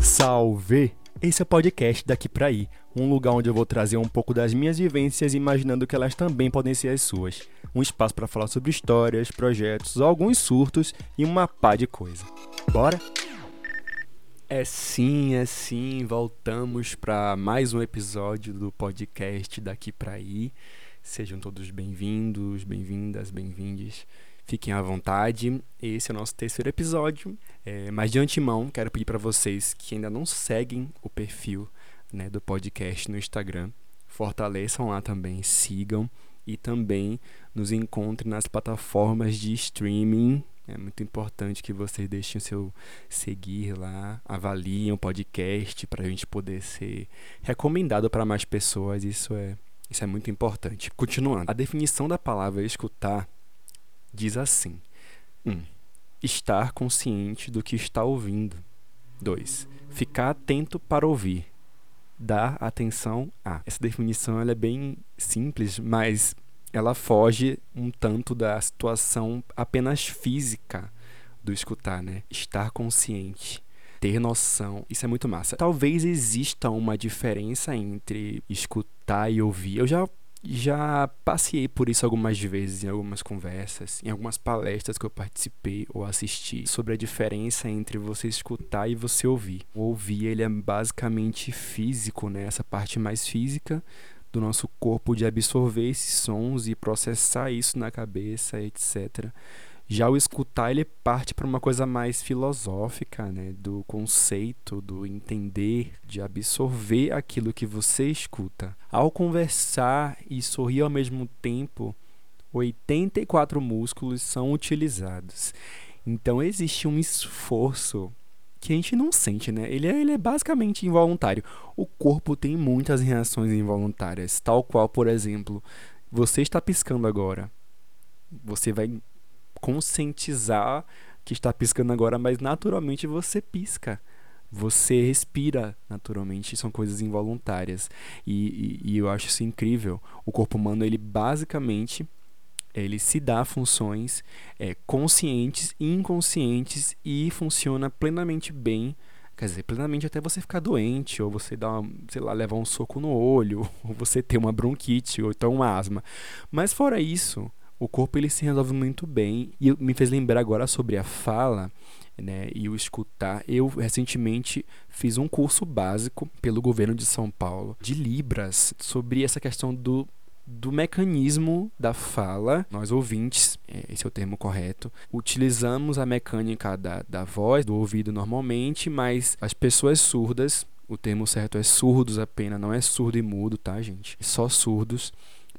Salve! Esse é o podcast Daqui Pra Ir, um lugar onde eu vou trazer um pouco das minhas vivências, imaginando que elas também podem ser as suas. Um espaço para falar sobre histórias, projetos, alguns surtos e uma pá de coisa. Bora? É sim, é sim, voltamos para mais um episódio do podcast Daqui Pra Ir. Sejam todos bem-vindos, bem-vindas, bem-vindes. Fiquem à vontade. Esse é o nosso terceiro episódio. É, mas de antemão, quero pedir para vocês que ainda não seguem o perfil né, do podcast no Instagram, fortaleçam lá também, sigam e também nos encontrem nas plataformas de streaming. É muito importante que vocês deixem o seu seguir lá, avaliem o podcast para a gente poder ser recomendado para mais pessoas. Isso é, isso é muito importante. Continuando, a definição da palavra escutar diz assim: 1. Um, estar consciente do que está ouvindo. 2. Ficar atento para ouvir. Dar atenção a. Essa definição ela é bem simples, mas ela foge um tanto da situação apenas física do escutar, né? Estar consciente, ter noção, isso é muito massa. Talvez exista uma diferença entre escutar e ouvir. Eu já já passei por isso algumas vezes em algumas conversas, em algumas palestras que eu participei ou assisti sobre a diferença entre você escutar e você ouvir. O ouvir ele é basicamente físico, né? Essa parte mais física do nosso corpo de absorver esses sons e processar isso na cabeça, etc. Já o escutar ele parte para uma coisa mais filosófica, né, do conceito, do entender, de absorver aquilo que você escuta. Ao conversar e sorrir ao mesmo tempo, 84 músculos são utilizados. Então existe um esforço que a gente não sente, né? Ele é, ele é basicamente involuntário. O corpo tem muitas reações involuntárias, tal qual, por exemplo, você está piscando agora. Você vai conscientizar que está piscando agora, mas naturalmente você pisca. Você respira naturalmente, são coisas involuntárias. E, e, e eu acho isso incrível. O corpo humano, ele basicamente ele se dá funções é, conscientes e inconscientes e funciona plenamente bem. Quer dizer, plenamente até você ficar doente, ou você dar, uma, sei lá, levar um soco no olho, ou você ter uma bronquite, ou então uma asma. Mas fora isso, o corpo ele se resolve muito bem e me fez lembrar agora sobre a fala né, e o escutar. Eu recentemente fiz um curso básico pelo governo de São Paulo de Libras sobre essa questão do do mecanismo da fala, nós ouvintes, é, esse é o termo correto, utilizamos a mecânica da, da voz, do ouvido normalmente, mas as pessoas surdas, o termo certo é surdos apenas, não é surdo e mudo, tá, gente? Só surdos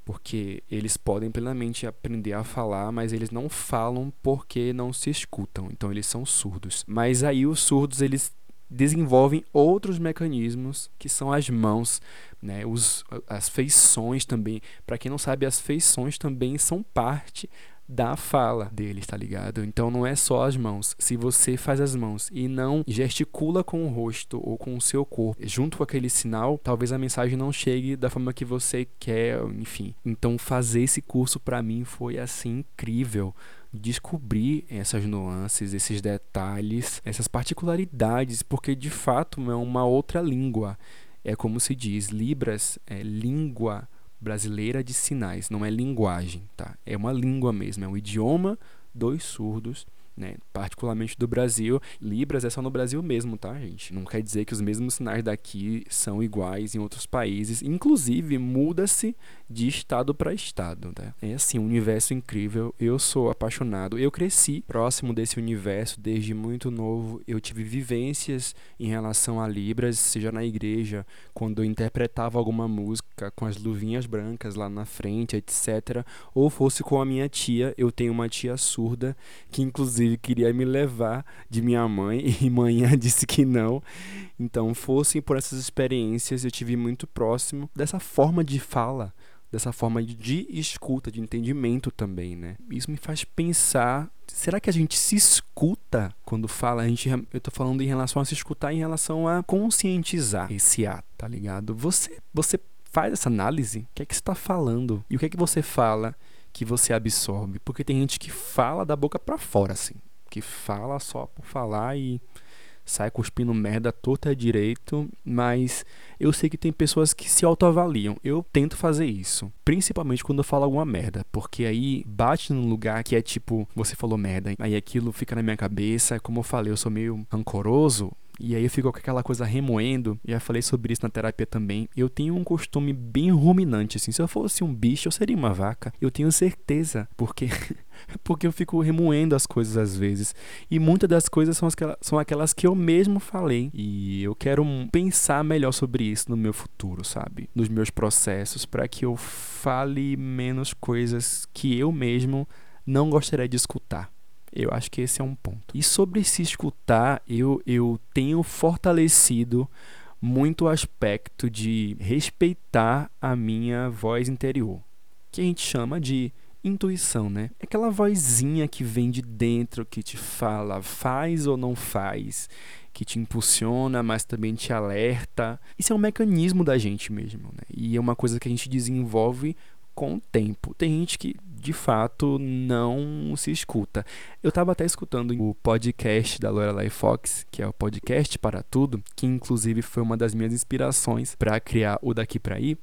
porque eles podem plenamente aprender a falar, mas eles não falam porque não se escutam, então eles são surdos. Mas aí os surdos eles desenvolvem outros mecanismos que são as mãos, né? Os, as feições também. Para quem não sabe, as feições também são parte da fala deles, tá ligado? Então não é só as mãos. Se você faz as mãos e não gesticula com o rosto ou com o seu corpo junto com aquele sinal, talvez a mensagem não chegue da forma que você quer, enfim. Então fazer esse curso para mim foi assim incrível descobrir essas nuances, esses detalhes, essas particularidades, porque de fato é uma outra língua. É como se diz, Libras é língua brasileira de sinais, não é linguagem, tá? É uma língua mesmo, é um idioma dos surdos né? Particularmente do Brasil. Libras é só no Brasil mesmo, tá, gente? Não quer dizer que os mesmos sinais daqui são iguais em outros países. Inclusive, muda-se de estado para estado, tá? É assim, um universo incrível. Eu sou apaixonado. Eu cresci próximo desse universo desde muito novo. Eu tive vivências em relação a Libras, seja na igreja, quando eu interpretava alguma música com as luvinhas brancas lá na frente, etc. Ou fosse com a minha tia. Eu tenho uma tia surda que, inclusive, inclusive queria me levar de minha mãe e manhã disse que não. Então, fossem por essas experiências, eu tive muito próximo dessa forma de fala, dessa forma de escuta, de entendimento também, né? Isso me faz pensar, será que a gente se escuta quando fala? A gente, eu tô falando em relação a se escutar em relação a conscientizar esse ato, tá ligado? Você, você faz essa análise, o que é que você está falando? E o que é que você fala que você absorve. Porque tem gente que fala da boca para fora, assim. Que fala só por falar e sai cuspindo merda torta direito, mas eu sei que tem pessoas que se autoavaliam. Eu tento fazer isso, principalmente quando eu falo alguma merda, porque aí bate num lugar que é tipo, você falou merda, aí aquilo fica na minha cabeça, como eu falei, eu sou meio rancoroso, e aí eu fico com aquela coisa remoendo. Já falei sobre isso na terapia também. Eu tenho um costume bem ruminante, assim. Se eu fosse um bicho, eu seria uma vaca. Eu tenho certeza. Porque porque eu fico remoendo as coisas às vezes. E muitas das coisas são, aquelas, são aquelas que eu mesmo falei. E eu quero pensar melhor sobre isso no meu futuro, sabe? Nos meus processos, para que eu fale menos coisas que eu mesmo não gostaria de escutar. Eu acho que esse é um ponto. E sobre se escutar, eu, eu tenho fortalecido muito o aspecto de respeitar a minha voz interior, que a gente chama de intuição, né? É aquela vozinha que vem de dentro, que te fala faz ou não faz, que te impulsiona, mas também te alerta. Isso é um mecanismo da gente mesmo, né? E é uma coisa que a gente desenvolve com o tempo. Tem gente que de fato não se escuta. Eu estava até escutando o podcast da Lorelai Fox, que é o podcast para tudo, que inclusive foi uma das minhas inspirações para criar o daqui para aí,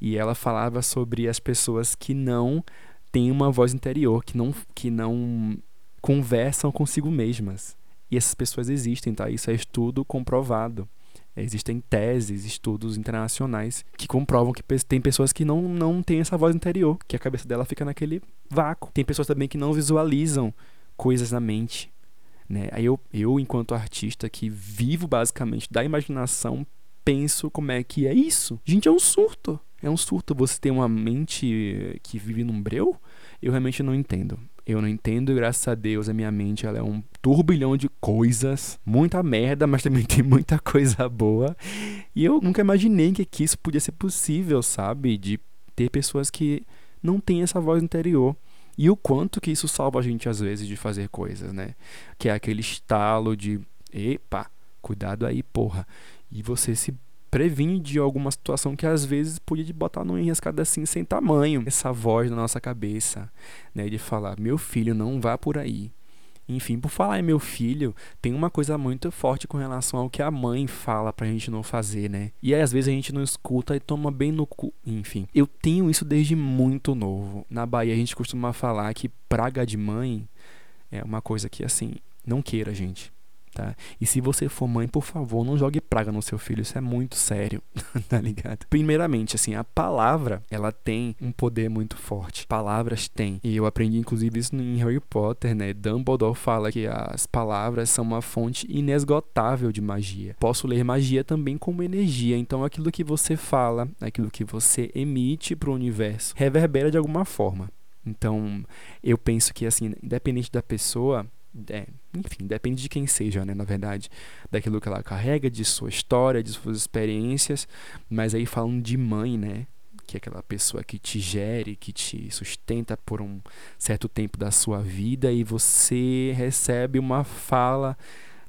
e ela falava sobre as pessoas que não têm uma voz interior, que não que não conversam consigo mesmas. E essas pessoas existem, tá? Isso é estudo comprovado. Existem teses, estudos internacionais que comprovam que tem pessoas que não, não têm essa voz interior, que a cabeça dela fica naquele vácuo. Tem pessoas também que não visualizam coisas na mente. Né? Aí eu, eu, enquanto artista que vivo basicamente da imaginação, penso como é que é isso. Gente, é um surto. É um surto você ter uma mente que vive num breu? Eu realmente não entendo. Eu não entendo, graças a Deus, a minha mente ela é um turbilhão de coisas, muita merda, mas também tem muita coisa boa. E eu nunca imaginei que, que isso podia ser possível, sabe? De ter pessoas que não têm essa voz interior. E o quanto que isso salva a gente às vezes de fazer coisas, né? Que é aquele estalo de, epa, cuidado aí, porra. E você se previne de alguma situação que às vezes podia te botar numa enrascada assim sem tamanho. Essa voz na nossa cabeça, né, de falar: "Meu filho, não vá por aí". Enfim, por falar em meu filho, tem uma coisa muito forte com relação ao que a mãe fala pra gente não fazer, né? E aí, às vezes a gente não escuta e toma bem no cu. Enfim, eu tenho isso desde muito novo. Na Bahia a gente costuma falar que praga de mãe é uma coisa que assim, não queira, gente. Tá? E se você for mãe, por favor, não jogue praga no seu filho, isso é muito sério, tá ligado? Primeiramente, assim, a palavra, ela tem um poder muito forte. Palavras têm. E eu aprendi inclusive isso em Harry Potter, né? Dumbledore fala que as palavras são uma fonte inesgotável de magia. Posso ler magia também como energia, então aquilo que você fala, aquilo que você emite para o universo, reverbera de alguma forma. Então, eu penso que assim, independente da pessoa, é, enfim, depende de quem seja, né, na verdade, daquilo que ela carrega, de sua história, de suas experiências, mas aí falando de mãe, né, que é aquela pessoa que te gere, que te sustenta por um certo tempo da sua vida e você recebe uma fala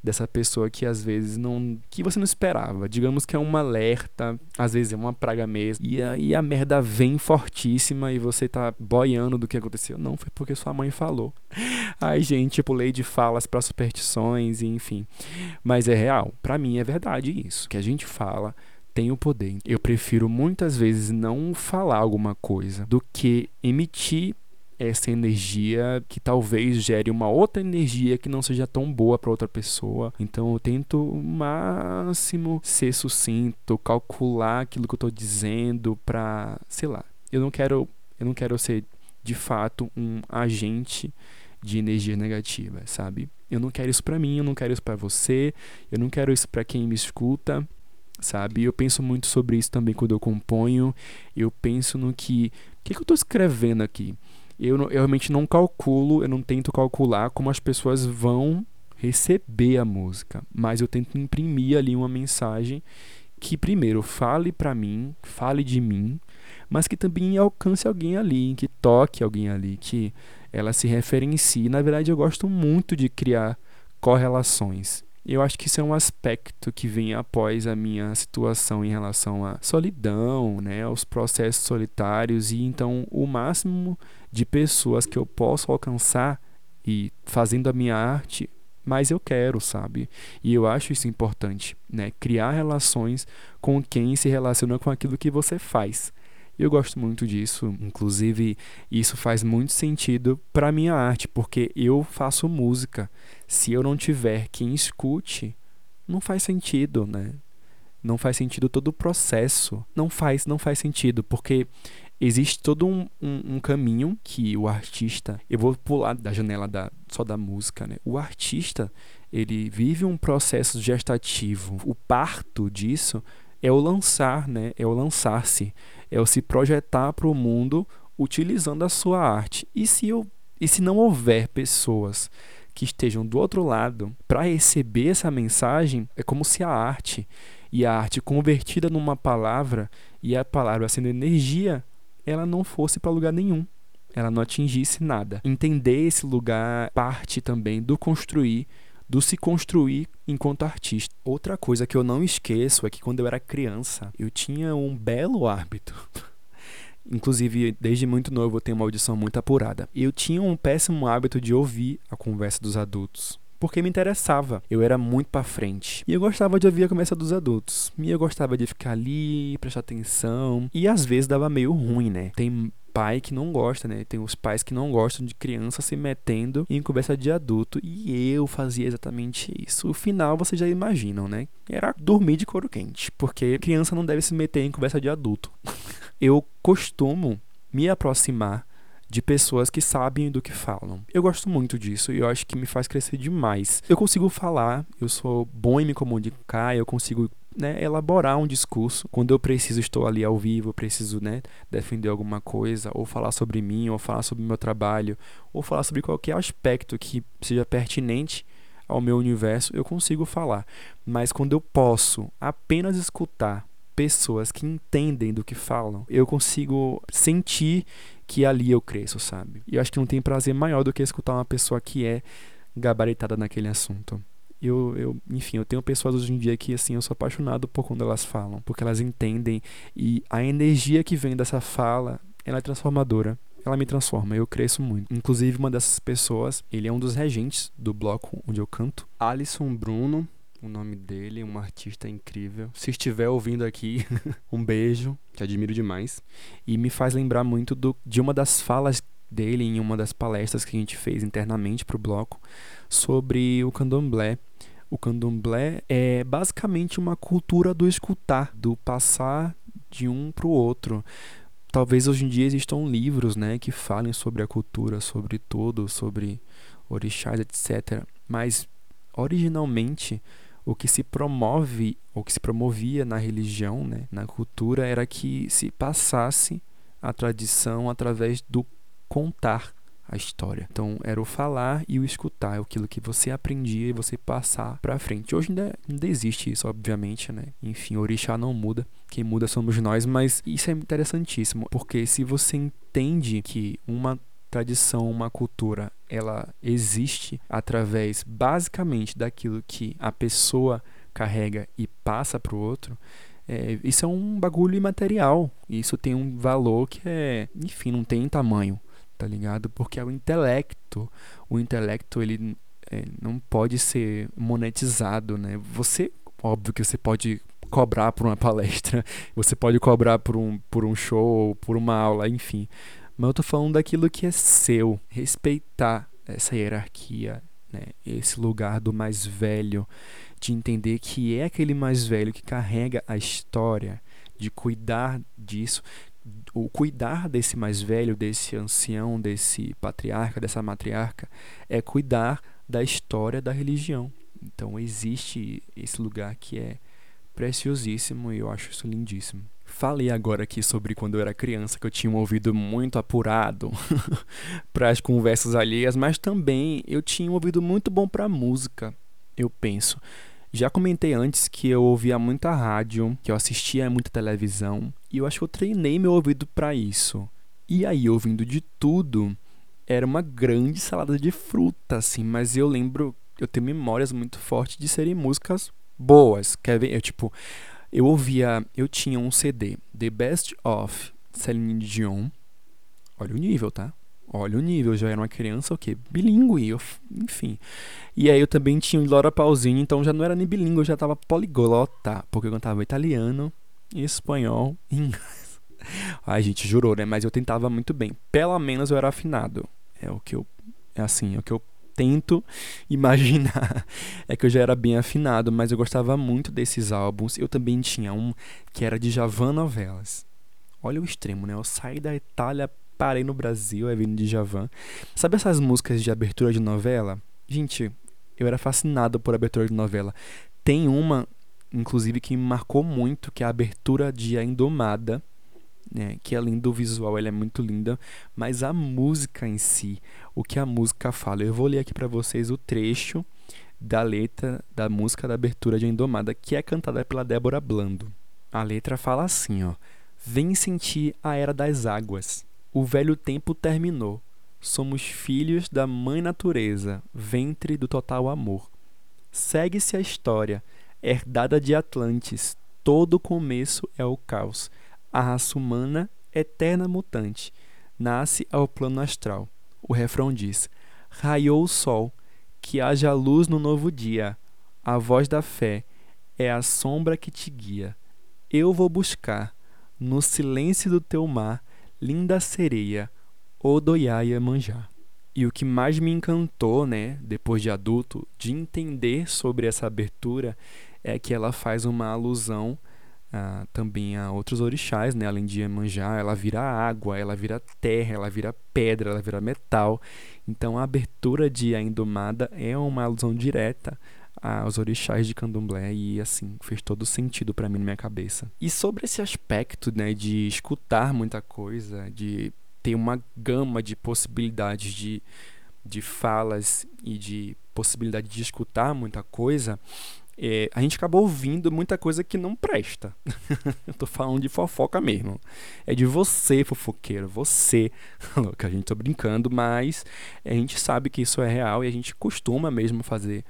dessa pessoa que às vezes não. que você não esperava. Digamos que é um alerta, às vezes é uma praga mesmo. E aí a merda vem fortíssima e você tá boiando do que aconteceu. Não, foi porque sua mãe falou. Ai, gente, pulei de falas para superstições enfim. Mas é real. para mim é verdade isso. Que a gente fala tem o poder. Eu prefiro muitas vezes não falar alguma coisa do que emitir essa energia que talvez gere uma outra energia que não seja tão boa para outra pessoa. Então eu tento o máximo ser sucinto, calcular aquilo que eu estou dizendo para, sei lá. Eu não quero, eu não quero ser de fato um agente de energia negativa, sabe? Eu não quero isso para mim, eu não quero isso para você, eu não quero isso para quem me escuta, sabe? Eu penso muito sobre isso também quando eu componho. Eu penso no que, o que, que eu estou escrevendo aqui? Eu, eu realmente não calculo, eu não tento calcular como as pessoas vão receber a música, mas eu tento imprimir ali uma mensagem que primeiro fale para mim, fale de mim, mas que também alcance alguém ali, que toque alguém ali, que ela se referencie. Na verdade, eu gosto muito de criar correlações. Eu acho que isso é um aspecto que vem após a minha situação em relação à solidão, né, aos processos solitários e então o máximo de pessoas que eu posso alcançar e fazendo a minha arte mas eu quero, sabe? E eu acho isso importante, né? Criar relações com quem se relaciona com aquilo que você faz. Eu gosto muito disso, inclusive isso faz muito sentido para minha arte, porque eu faço música. Se eu não tiver quem escute, não faz sentido, né? Não faz sentido todo o processo. Não faz, não faz sentido, porque existe todo um, um, um, caminho que o artista. Eu vou pular da janela da, só da música, né? O artista ele vive um processo gestativo. O parto disso é o lançar, né? É o lançar-se, é o se projetar para o mundo utilizando a sua arte. E se eu e se não houver pessoas que estejam do outro lado para receber essa mensagem, é como se a arte e a arte convertida numa palavra e a palavra sendo energia ela não fosse para lugar nenhum, ela não atingisse nada. Entender esse lugar parte também do construir, do se construir enquanto artista. Outra coisa que eu não esqueço é que quando eu era criança, eu tinha um belo hábito. Inclusive, desde muito novo eu tenho uma audição muito apurada. Eu tinha um péssimo hábito de ouvir a conversa dos adultos porque me interessava. Eu era muito para frente. E eu gostava de ouvir a conversa dos adultos. E eu gostava de ficar ali, prestar atenção. E às vezes dava meio ruim, né? Tem pai que não gosta, né? Tem os pais que não gostam de criança se metendo em conversa de adulto. E eu fazia exatamente isso. O final vocês já imaginam, né? Era dormir de couro quente. Porque criança não deve se meter em conversa de adulto. eu costumo me aproximar de pessoas que sabem do que falam. Eu gosto muito disso e eu acho que me faz crescer demais. Eu consigo falar, eu sou bom em me comunicar, eu consigo né, elaborar um discurso. Quando eu preciso, estou ali ao vivo, preciso né, defender alguma coisa, ou falar sobre mim, ou falar sobre meu trabalho, ou falar sobre qualquer aspecto que seja pertinente ao meu universo, eu consigo falar. Mas quando eu posso apenas escutar pessoas que entendem do que falam, eu consigo sentir que ali eu cresço, sabe? E eu acho que não tem prazer maior do que escutar uma pessoa que é gabaritada naquele assunto. Eu, eu, enfim, eu tenho pessoas hoje em dia que assim eu sou apaixonado por quando elas falam, porque elas entendem e a energia que vem dessa fala, ela é transformadora. Ela me transforma, eu cresço muito. Inclusive, uma dessas pessoas, ele é um dos regentes do bloco onde eu canto. Alisson Bruno, o nome dele, um artista incrível. Se estiver ouvindo aqui, um beijo, te admiro demais. E me faz lembrar muito do, de uma das falas dele em uma das palestras que a gente fez internamente para o bloco sobre o candomblé. O candomblé é basicamente uma cultura do escutar, do passar de um para o outro. Talvez hoje em dia existam livros né, que falem sobre a cultura, sobre tudo, sobre orixás, etc. Mas originalmente o que se promove, o que se promovia na religião, né, na cultura, era que se passasse a tradição através do contar a história. Então era o falar e o escutar, aquilo que você aprendia e você passar para frente. Hoje ainda, ainda existe isso, obviamente, né? Enfim, orixá não muda, quem muda somos nós, mas isso é interessantíssimo, porque se você entende que uma tradição, uma cultura, ela existe através basicamente daquilo que a pessoa carrega e passa para o outro, é, isso é um bagulho imaterial. Isso tem um valor que é, enfim, não tem tamanho, tá ligado? Porque é o intelecto. O intelecto ele é, não pode ser monetizado, né? Você, óbvio que você pode cobrar por uma palestra, você pode cobrar por um, por um show, por uma aula, enfim. Mas eu tô falando daquilo que é seu. Respeitar essa hierarquia, né? esse lugar do mais velho, de entender que é aquele mais velho que carrega a história, de cuidar disso. O cuidar desse mais velho, desse ancião, desse patriarca, dessa matriarca, é cuidar da história da religião. Então existe esse lugar que é preciosíssimo e eu acho isso lindíssimo. Falei agora aqui sobre quando eu era criança que eu tinha um ouvido muito apurado para as conversas alheias, mas também eu tinha um ouvido muito bom para música, eu penso. Já comentei antes que eu ouvia muita rádio, que eu assistia muita televisão, e eu acho que eu treinei meu ouvido para isso. E aí, ouvindo de tudo, era uma grande salada de fruta, assim, mas eu lembro, eu tenho memórias muito fortes de serem músicas boas. Quer ver? Eu, tipo, eu ouvia, eu tinha um CD, The Best of Celine Dion. Olha o nível, tá? olha o nível, eu já era uma criança o quê? Bilíngue, eu, enfim. E aí eu também tinha o Laura Pausini, então já não era nem bilíngue, eu já tava poliglota, porque eu cantava italiano, espanhol e inglês. Ai, gente, jurou, né? Mas eu tentava muito bem. Pelo menos eu era afinado. É o que eu. É assim, é o que eu tento imaginar. É que eu já era bem afinado, mas eu gostava muito desses álbuns. Eu também tinha um que era de Javan Novelas. Olha o extremo, né? Eu saí da Itália, parei no Brasil, é vindo de Javan. Sabe essas músicas de abertura de novela? Gente, eu era fascinado por abertura de novela. Tem uma, inclusive, que me marcou muito, que é a abertura de A Indomada né, que além do visual ela é muito linda, mas a música em si, o que a música fala. Eu vou ler aqui para vocês o trecho da letra da música da abertura de Indomada, que é cantada pela Débora Blando. A letra fala assim, ó: Vem sentir a era das águas. O velho tempo terminou. Somos filhos da mãe natureza, ventre do total amor. Segue-se a história, herdada de Atlantes. Todo começo é o caos a raça humana, eterna mutante, nasce ao plano astral. O refrão diz: Raiou o sol, que haja luz no novo dia. A voz da fé é a sombra que te guia. Eu vou buscar, no silêncio do teu mar, linda sereia, Odoiaia Manjá. E o que mais me encantou, né, depois de adulto, de entender sobre essa abertura, é que ela faz uma alusão ah, também a outros orixás, né? Além de Iemanjá, ela vira água, ela vira terra, ela vira pedra, ela vira metal. Então a abertura de A Indomada é uma alusão direta aos orixás de Candomblé e assim fez todo sentido para mim na minha cabeça. E sobre esse aspecto, né, de escutar muita coisa, de ter uma gama de possibilidades de de falas e de possibilidade de escutar muita coisa, é, a gente acabou ouvindo muita coisa que não presta. eu tô falando de fofoca mesmo. É de você, fofoqueiro, você. que a gente tô brincando, mas a gente sabe que isso é real e a gente costuma mesmo fazer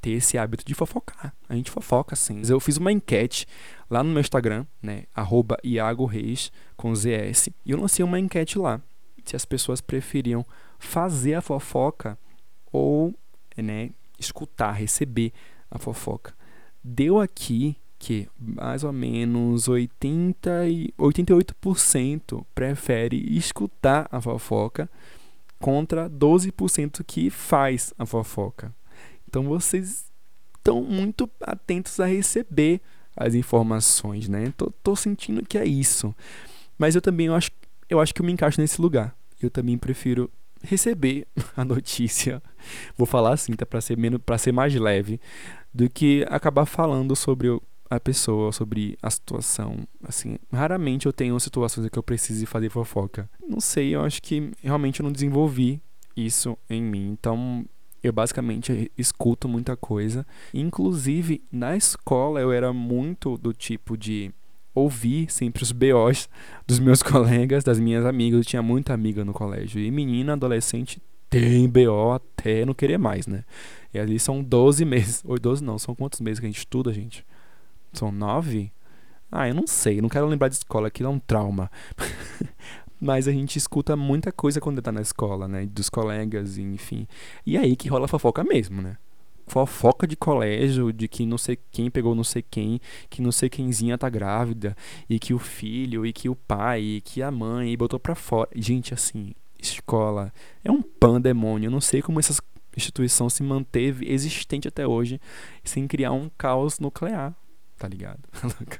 ter esse hábito de fofocar. A gente fofoca sim. Eu fiz uma enquete lá no meu Instagram, né, arroba Iago Reis com ZS, e eu lancei uma enquete lá se as pessoas preferiam fazer a fofoca ou, né, escutar, receber a fofoca. Deu aqui que mais ou menos 80 e 88% prefere escutar a fofoca contra 12% que faz a fofoca. Então vocês estão muito atentos a receber as informações, né? Tô, tô sentindo que é isso. Mas eu também eu acho, eu acho que eu me encaixo nesse lugar. Eu também prefiro receber a notícia. Vou falar assim, tá para ser menos para ser mais leve do que acabar falando sobre a pessoa, sobre a situação. Assim, raramente eu tenho situações em que eu precise fazer fofoca. Não sei, eu acho que realmente eu não desenvolvi isso em mim. Então, eu basicamente escuto muita coisa. Inclusive, na escola eu era muito do tipo de ouvir sempre os BOs dos meus colegas, das minhas amigas. Eu tinha muita amiga no colégio. E menina, adolescente, tem BO até não querer mais, né? E ali são 12 meses. Ou 12 não, são quantos meses que a gente estuda, gente? São 9? Ah, eu não sei, não quero lembrar de escola, aquilo é um trauma. Mas a gente escuta muita coisa quando tá na escola, né? Dos colegas, enfim. E é aí que rola fofoca mesmo, né? Fofoca de colégio, de que não sei quem pegou não sei quem, que não sei quemzinha tá grávida, e que o filho, e que o pai, e que a mãe, e botou pra fora. Gente, assim, escola é um pandemônio. Eu não sei como essas instituição se manteve existente até hoje sem criar um caos nuclear, tá ligado?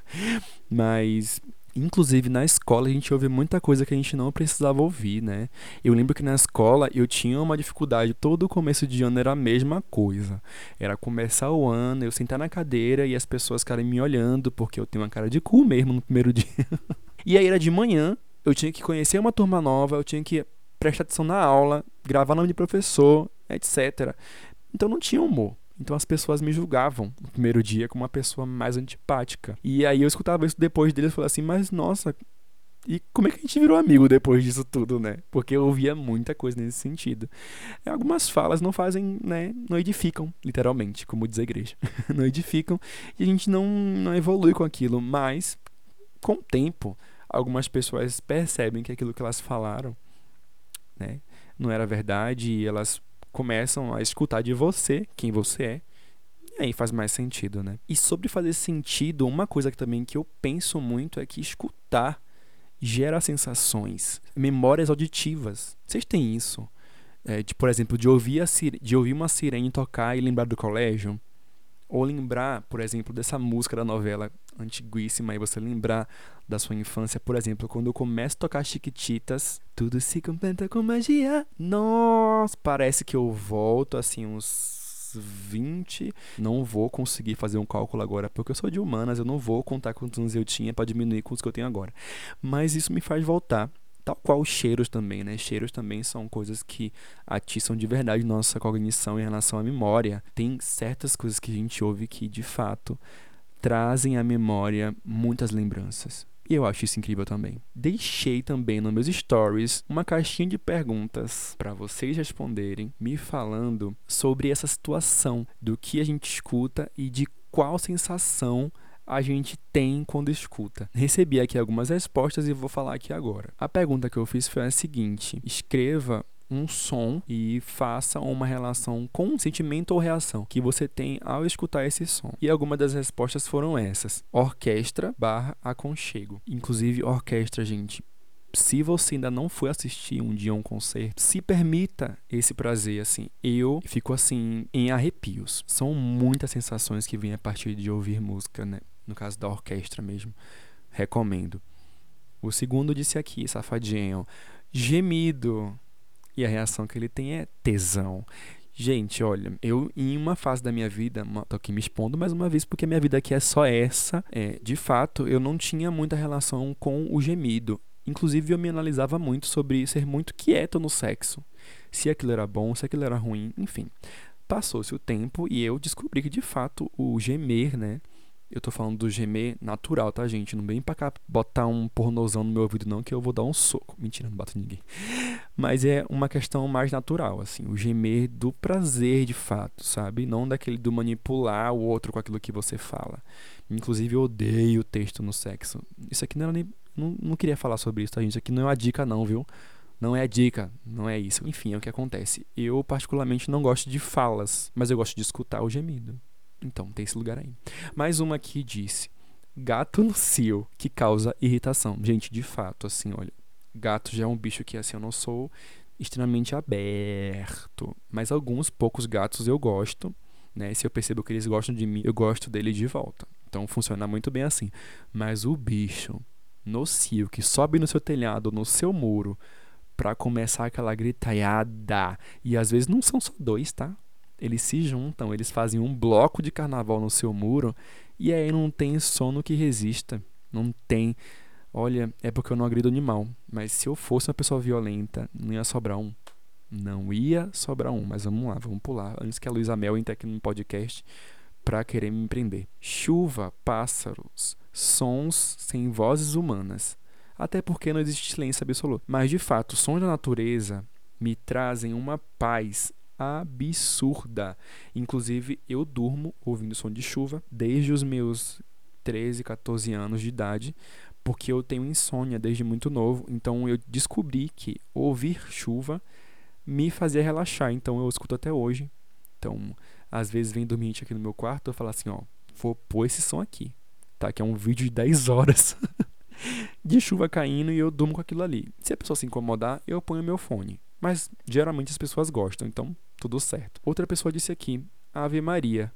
Mas inclusive na escola a gente ouve muita coisa que a gente não precisava ouvir, né? Eu lembro que na escola eu tinha uma dificuldade, todo o começo de ano era a mesma coisa. Era começar o ano, eu sentar na cadeira e as pessoas ficarem me olhando, porque eu tenho uma cara de cu mesmo no primeiro dia. e aí era de manhã, eu tinha que conhecer uma turma nova, eu tinha que prestar atenção na aula, gravar nome de professor, etc. Então não tinha humor. Então as pessoas me julgavam no primeiro dia como uma pessoa mais antipática. E aí eu escutava isso depois deles e falava assim, mas nossa, e como é que a gente virou amigo depois disso tudo, né? Porque eu ouvia muita coisa nesse sentido. Algumas falas não fazem, né? Não edificam, literalmente, como diz a igreja. não edificam e a gente não, não evolui com aquilo. Mas, com o tempo, algumas pessoas percebem que aquilo que elas falaram né? Não era verdade e elas começam a escutar de você, quem você é. E aí faz mais sentido, né? E sobre fazer sentido, uma coisa que também que eu penso muito é que escutar gera sensações, memórias auditivas. Vocês têm isso? É, de, por exemplo, de ouvir, de ouvir uma sirene tocar e lembrar do colégio? Ou lembrar, por exemplo, dessa música da novela antiguíssima e você lembrar da sua infância, por exemplo, quando eu começo a tocar Chiquititas, tudo se completa com magia. Nossa, parece que eu volto assim uns 20. Não vou conseguir fazer um cálculo agora, porque eu sou de humanas, eu não vou contar quantos anos eu tinha para diminuir com os que eu tenho agora. Mas isso me faz voltar tal qual os cheiros também, né? Cheiros também são coisas que atiçam de verdade nossa cognição em relação à memória. Tem certas coisas que a gente ouve que de fato trazem à memória muitas lembranças. E eu acho isso incrível também. Deixei também nos meus stories uma caixinha de perguntas para vocês responderem, me falando sobre essa situação do que a gente escuta e de qual sensação a gente tem quando escuta. Recebi aqui algumas respostas e vou falar aqui agora. A pergunta que eu fiz foi a seguinte: escreva um som e faça uma relação com um sentimento ou reação que você tem ao escutar esse som. E algumas das respostas foram essas: orquestra barra aconchego. Inclusive, orquestra, gente, se você ainda não foi assistir um dia um concerto, se permita esse prazer, assim. Eu fico assim em arrepios. São muitas sensações que vêm a partir de ouvir música, né? No caso da orquestra mesmo. Recomendo. O segundo disse aqui, safadinho. Gemido. E a reação que ele tem é tesão. Gente, olha, eu em uma fase da minha vida, tô aqui me expondo mais uma vez porque minha vida aqui é só essa. É, de fato, eu não tinha muita relação com o gemido. Inclusive, eu me analisava muito sobre ser muito quieto no sexo. Se aquilo era bom, se aquilo era ruim, enfim. Passou-se o tempo e eu descobri que, de fato, o gemer, né? Eu tô falando do gemer natural, tá, gente? Não vem pra cá botar um pornozão no meu ouvido, não, que eu vou dar um soco. Mentira, não bato ninguém. Mas é uma questão mais natural, assim. O gemer do prazer, de fato, sabe? Não daquele do manipular o outro com aquilo que você fala. Inclusive, eu odeio o texto no sexo. Isso aqui não era nem. Não, não queria falar sobre isso, tá, gente? Isso aqui não é uma dica, não, viu? Não é a dica, não é isso. Enfim, é o que acontece. Eu, particularmente, não gosto de falas, mas eu gosto de escutar o gemido. Então, tem esse lugar aí. Mais uma aqui disse: gato no cio que causa irritação. Gente, de fato, assim, olha, gato já é um bicho que assim eu não sou extremamente aberto, mas alguns poucos gatos eu gosto, né? Se eu percebo que eles gostam de mim, eu gosto dele de volta. Então funciona muito bem assim. Mas o bicho no cio que sobe no seu telhado, no seu muro, para começar aquela gritaiada, e às vezes não são só dois, tá? Eles se juntam, eles fazem um bloco de carnaval no seu muro e aí não tem sono que resista. Não tem. Olha, é porque eu não agrido animal, mas se eu fosse uma pessoa violenta, não ia sobrar um. Não ia sobrar um, mas vamos lá, vamos pular. Antes que a Luísa Mel entre aqui no podcast para querer me empreender. Chuva, pássaros, sons sem vozes humanas. Até porque não existe silêncio absoluto. Mas de fato, sons da natureza me trazem uma paz absurda. Inclusive, eu durmo ouvindo som de chuva desde os meus 13, 14 anos de idade, porque eu tenho insônia desde muito novo. Então, eu descobri que ouvir chuva me fazia relaxar. Então, eu escuto até hoje. Então, às vezes vem dorminte aqui no meu quarto, eu falo assim, ó, vou pôr esse som aqui, tá? Que é um vídeo de 10 horas de chuva caindo e eu durmo com aquilo ali. Se a pessoa se incomodar, eu ponho meu fone. Mas geralmente as pessoas gostam, então tudo certo. Outra pessoa disse aqui: Ave Maria,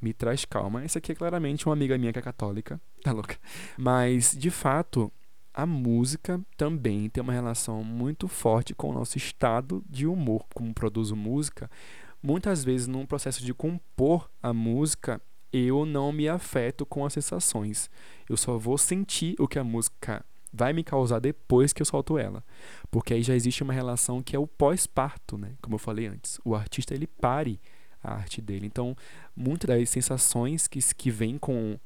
me traz calma. Essa aqui é claramente uma amiga minha que é católica, tá louca. Mas, de fato, a música também tem uma relação muito forte com o nosso estado de humor. Como produzo música, muitas vezes num processo de compor a música, eu não me afeto com as sensações. Eu só vou sentir o que a música vai me causar depois que eu solto ela. Porque aí já existe uma relação que é o pós-parto, né? Como eu falei antes. O artista ele pare a arte dele. Então, muitas das sensações que, que vêm com,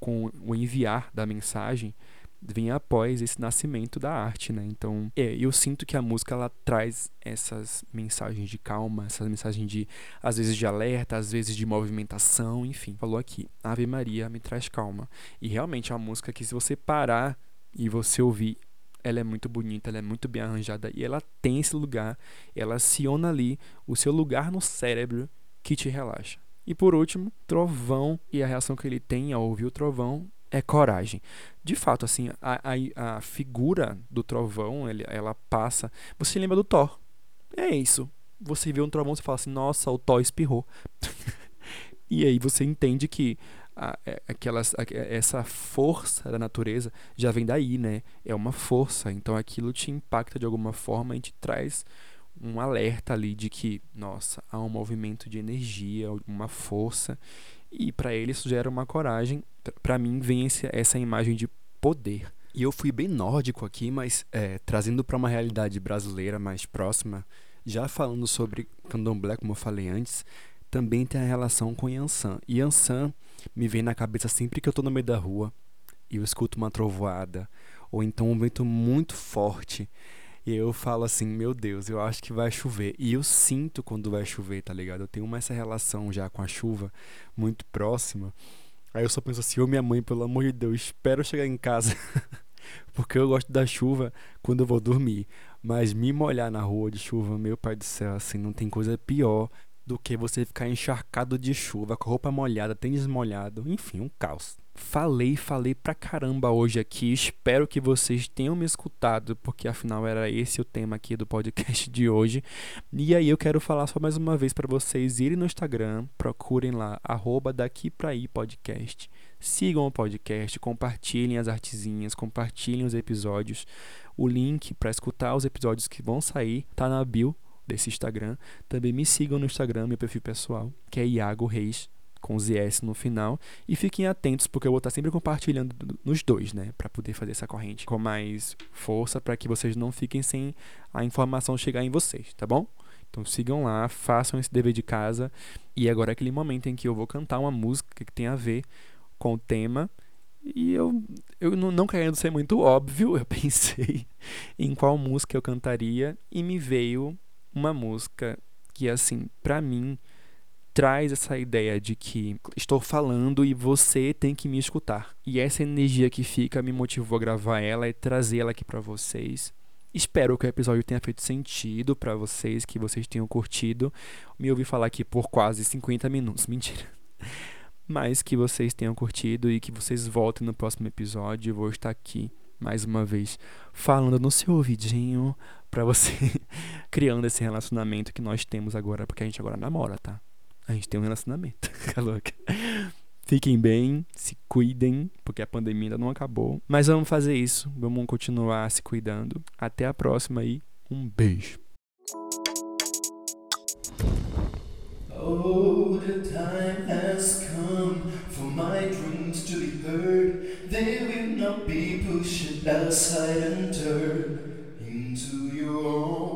com o enviar da mensagem vem após esse nascimento da arte, né? Então, é, eu sinto que a música ela traz essas mensagens de calma, essas mensagens de às vezes de alerta, às vezes de movimentação, enfim. Falou aqui, Ave Maria me traz calma. E realmente é uma música que se você parar e você ouvir ela é muito bonita, ela é muito bem arranjada e ela tem esse lugar, ela aciona ali o seu lugar no cérebro que te relaxa. E por último, trovão e a reação que ele tem ao ouvir o trovão é coragem. De fato, assim, a, a, a figura do trovão, ele, ela passa. Você lembra do Thor? É isso. Você vê um trovão, você fala assim: Nossa, o Thor espirrou. e aí você entende que é, aquelas, a, essa força da natureza já vem daí, né? É uma força. Então aquilo te impacta de alguma forma e te traz um alerta ali de que, nossa, há um movimento de energia, uma força. E para ele isso gera uma coragem. Para mim vem esse, essa imagem de poder. E eu fui bem nórdico aqui, mas é, trazendo para uma realidade brasileira mais próxima, já falando sobre candomblé, como eu falei antes, também tem a relação com Yansan. Yansan me vem na cabeça sempre que eu estou no meio da rua e eu escuto uma trovoada, ou então um vento muito forte. E eu falo assim, meu Deus, eu acho que vai chover. E eu sinto quando vai chover, tá ligado? Eu tenho uma essa relação já com a chuva muito próxima. Aí eu só penso assim, ô oh, minha mãe, pelo amor de Deus, espero chegar em casa. Porque eu gosto da chuva quando eu vou dormir. Mas me molhar na rua de chuva, meu pai do céu, assim, não tem coisa pior do que você ficar encharcado de chuva, com roupa molhada, tênis molhado, enfim, um caos. Falei, falei pra caramba hoje aqui. Espero que vocês tenham me escutado, porque afinal era esse o tema aqui do podcast de hoje. E aí eu quero falar só mais uma vez para vocês irem no Instagram, procurem lá arroba daqui pra aí podcast. Sigam o podcast, compartilhem as artezinhas, compartilhem os episódios. O link para escutar os episódios que vão sair tá na bio desse Instagram. Também me sigam no Instagram, meu perfil pessoal, que é Iago Reis com ZS no final. E fiquem atentos, porque eu vou estar sempre compartilhando nos dois, né? Para poder fazer essa corrente com mais força, para que vocês não fiquem sem a informação chegar em vocês, tá bom? Então sigam lá, façam esse dever de casa. E agora é aquele momento em que eu vou cantar uma música que tem a ver com o tema. E eu, eu não, não querendo ser muito óbvio, eu pensei em qual música eu cantaria e me veio uma música que, assim, para mim, traz essa ideia de que estou falando e você tem que me escutar. E essa energia que fica me motivou a gravar ela e trazê-la aqui para vocês. Espero que o episódio tenha feito sentido para vocês, que vocês tenham curtido. Me ouvi falar aqui por quase 50 minutos, mentira. Mas que vocês tenham curtido e que vocês voltem no próximo episódio. Eu vou estar aqui mais uma vez falando no seu ouvidinho para você criando esse relacionamento que nós temos agora, porque a gente agora namora, tá? a gente tem um relacionamento. louca. Fiquem bem, se cuidem, porque a pandemia ainda não acabou. Mas vamos fazer isso, vamos continuar se cuidando. Até a próxima e um beijo. Oh, the time has come for my dreams to be heard. They will not be pushed aside and turned into your own.